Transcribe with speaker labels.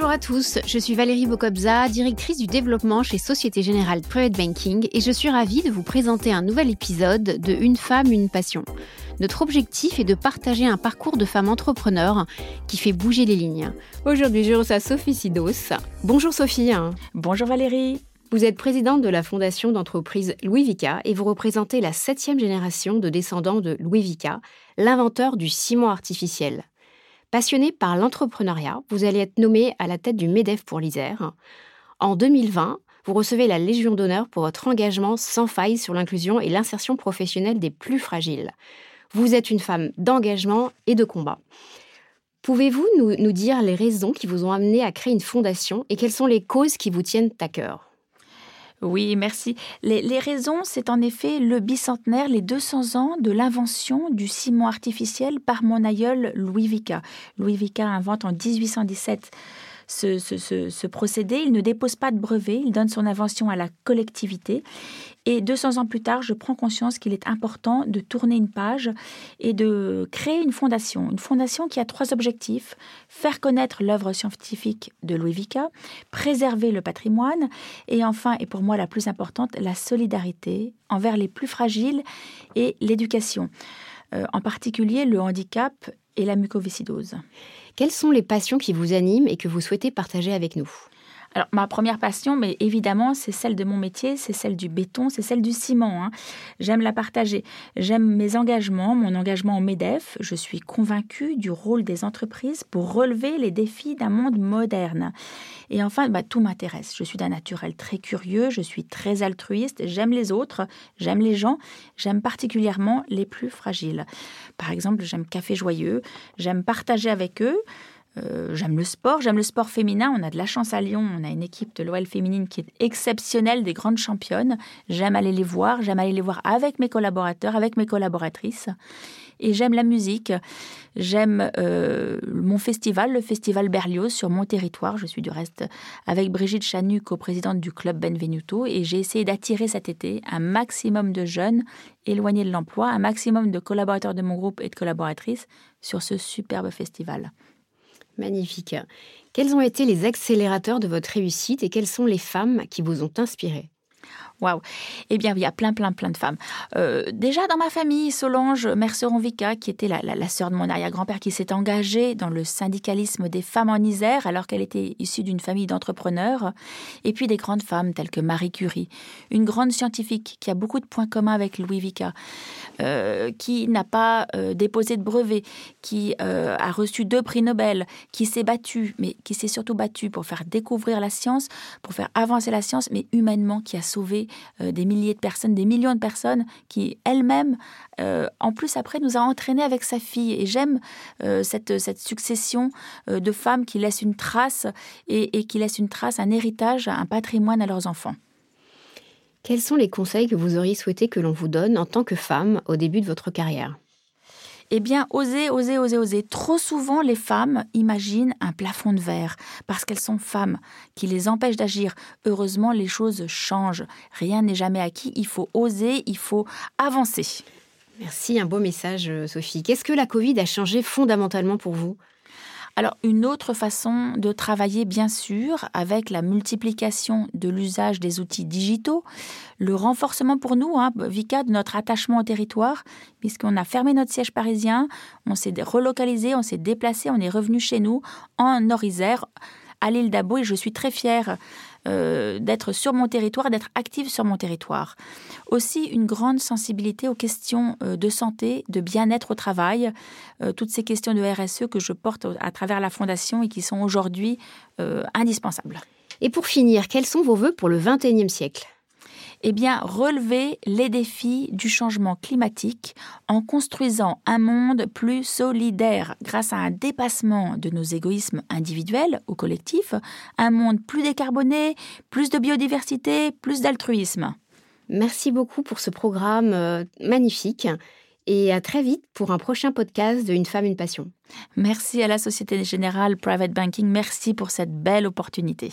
Speaker 1: Bonjour à tous, je suis Valérie Bocobza, directrice du développement chez Société Générale Private Banking et je suis ravie de vous présenter un nouvel épisode de Une femme, une passion. Notre objectif est de partager un parcours de femme entrepreneur qui fait bouger les lignes. Aujourd'hui, je reçois Sophie Sidos. Bonjour Sophie.
Speaker 2: Bonjour Valérie.
Speaker 1: Vous êtes présidente de la fondation d'entreprise Louis Vica et vous représentez la septième génération de descendants de Louis Vica, l'inventeur du ciment artificiel. Passionnée par l'entrepreneuriat, vous allez être nommée à la tête du MEDEF pour l'Isère. En 2020, vous recevez la Légion d'honneur pour votre engagement sans faille sur l'inclusion et l'insertion professionnelle des plus fragiles. Vous êtes une femme d'engagement et de combat. Pouvez-vous nous, nous, dire les raisons qui vous ont amené à créer une fondation et quelles sont les causes qui vous tiennent à cœur?
Speaker 2: Oui, merci. Les, raisons, c'est en effet le bicentenaire, les 200 ans de l'invention du ciment artificiel par mon aïeul Louis Vica. Louis Vica invente en 1817 ce, procédé. Il ne dépose pas de brevet, il donne son invention à la collectivité. Et 200 ans plus tard, je prends conscience qu'il est important de tourner une page et de créer une fondation. Une fondation qui a trois objectifs. Faire connaître l'œuvre scientifique de Louis Vica, préserver le patrimoine et enfin, et pour moi la plus importante, la solidarité envers les plus fragiles et l'éducation. Euh, en particulier le handicap et la mucoviscidose.
Speaker 1: Quelles sont les passions qui vous animent et que vous souhaitez partager avec nous?
Speaker 2: Alors, ma première passion, mais évidemment, c'est celle de mon métier, c'est celle du béton, c'est celle du ciment. Hein. J'aime la partager. J'aime mes engagements, mon engagement au MEDEF. Je suis convaincue du rôle des entreprises pour relever les défis d'un monde moderne. Et enfin, bah, tout m'intéresse. Je suis d'un naturel très curieux, je suis très altruiste, j'aime les autres, j'aime les gens, j'aime particulièrement les plus fragiles. Par exemple, j'aime Café Joyeux, j'aime partager avec eux. Euh, j'aime le sport, j'aime le sport féminin. On a de la chance à Lyon, on a une équipe de l'OL féminine qui est exceptionnelle, des grandes championnes. J'aime aller les voir, j'aime aller les voir avec mes collaborateurs, avec mes collaboratrices. Et j'aime la musique. J'aime euh, mon festival, le festival Berlioz sur mon territoire. Je suis du reste avec Brigitte Chanuc, co-présidente du club Benvenuto, et j'ai essayé d'attirer cet été un maximum de jeunes éloignés de l'emploi, un maximum de collaborateurs de mon groupe et de collaboratrices sur ce superbe festival.
Speaker 1: Magnifique. Quels ont été les accélérateurs de votre réussite et quelles sont les femmes qui vous ont inspiré?
Speaker 2: Waouh Eh bien, il y a plein, plein, plein de femmes. Euh, déjà, dans ma famille, Solange Merceron-Vica, qui était la, sœur de mon arrière-grand-père, qui s'est engagée dans le syndicalisme des femmes en Isère, alors qu'elle était issue d'une famille d'entrepreneurs. Et puis des grandes femmes telles que Marie Curie, une grande scientifique qui a beaucoup de points communs avec Louis Vica, euh, qui n'a pas euh, déposé de brevet, qui a reçu deux prix Nobel, qui s'est battue, mais qui s'est surtout battue pour faire découvrir la science, pour faire avancer la science, mais humainement, qui a sauvé euh, des milliers de personnes, des millions de personnes qui elle-même, euh, en plus après, nous a entraînés avec sa fille. Et j'aime euh, cette, cette succession de femmes qui laissent une trace et qui laissent une trace, un héritage, un patrimoine à leurs enfants.
Speaker 1: Quels sont les conseils que vous auriez souhaité que l'on vous donne en tant que femme au début de votre carrière?
Speaker 2: Eh bien, osez, osez, osez, osez. Trop souvent, les femmes imaginent un plafond de verre parce qu'elles sont femmes, qui les empêche d'agir. Heureusement, les choses changent. Rien n'est jamais acquis. Il faut oser, il faut avancer.
Speaker 1: Merci, un beau message, euh, Sophie. Qu'est-ce que la Covid a changé fondamentalement pour vous?
Speaker 2: Alors une autre façon de travailler, bien sûr, avec la multiplication de l'usage des outils digitaux, le renforcement pour nous, hein, Vika, de notre attachement au territoire, puisqu'on a fermé notre siège parisien, on s'est relocalisé, on s'est déplacé, on est revenu chez nous en Nord-Isère, à l'île d'Abo, et je suis très fière euh, d'être sur mon territoire, d'être active sur mon territoire. Aussi une grande sensibilité aux questions euh, de santé, de bien-être au travail, euh, toutes ces questions de RSE que je porte à travers la Fondation et qui sont aujourd'hui indispensables.
Speaker 1: Et pour finir, quels sont vos voeux pour le XXIe siècle?
Speaker 2: Eh bien, relever les défis du changement climatique en construisant un monde plus solidaire grâce à un dépassement de nos égoïsmes individuels ou collectifs, un monde plus décarboné, plus de biodiversité, plus d'altruisme.
Speaker 1: Merci beaucoup pour ce programme euh, magnifique et à très vite pour un prochain podcast de Une femme, une passion.
Speaker 2: Merci à la Société Générale Private Banking, merci pour cette belle opportunité.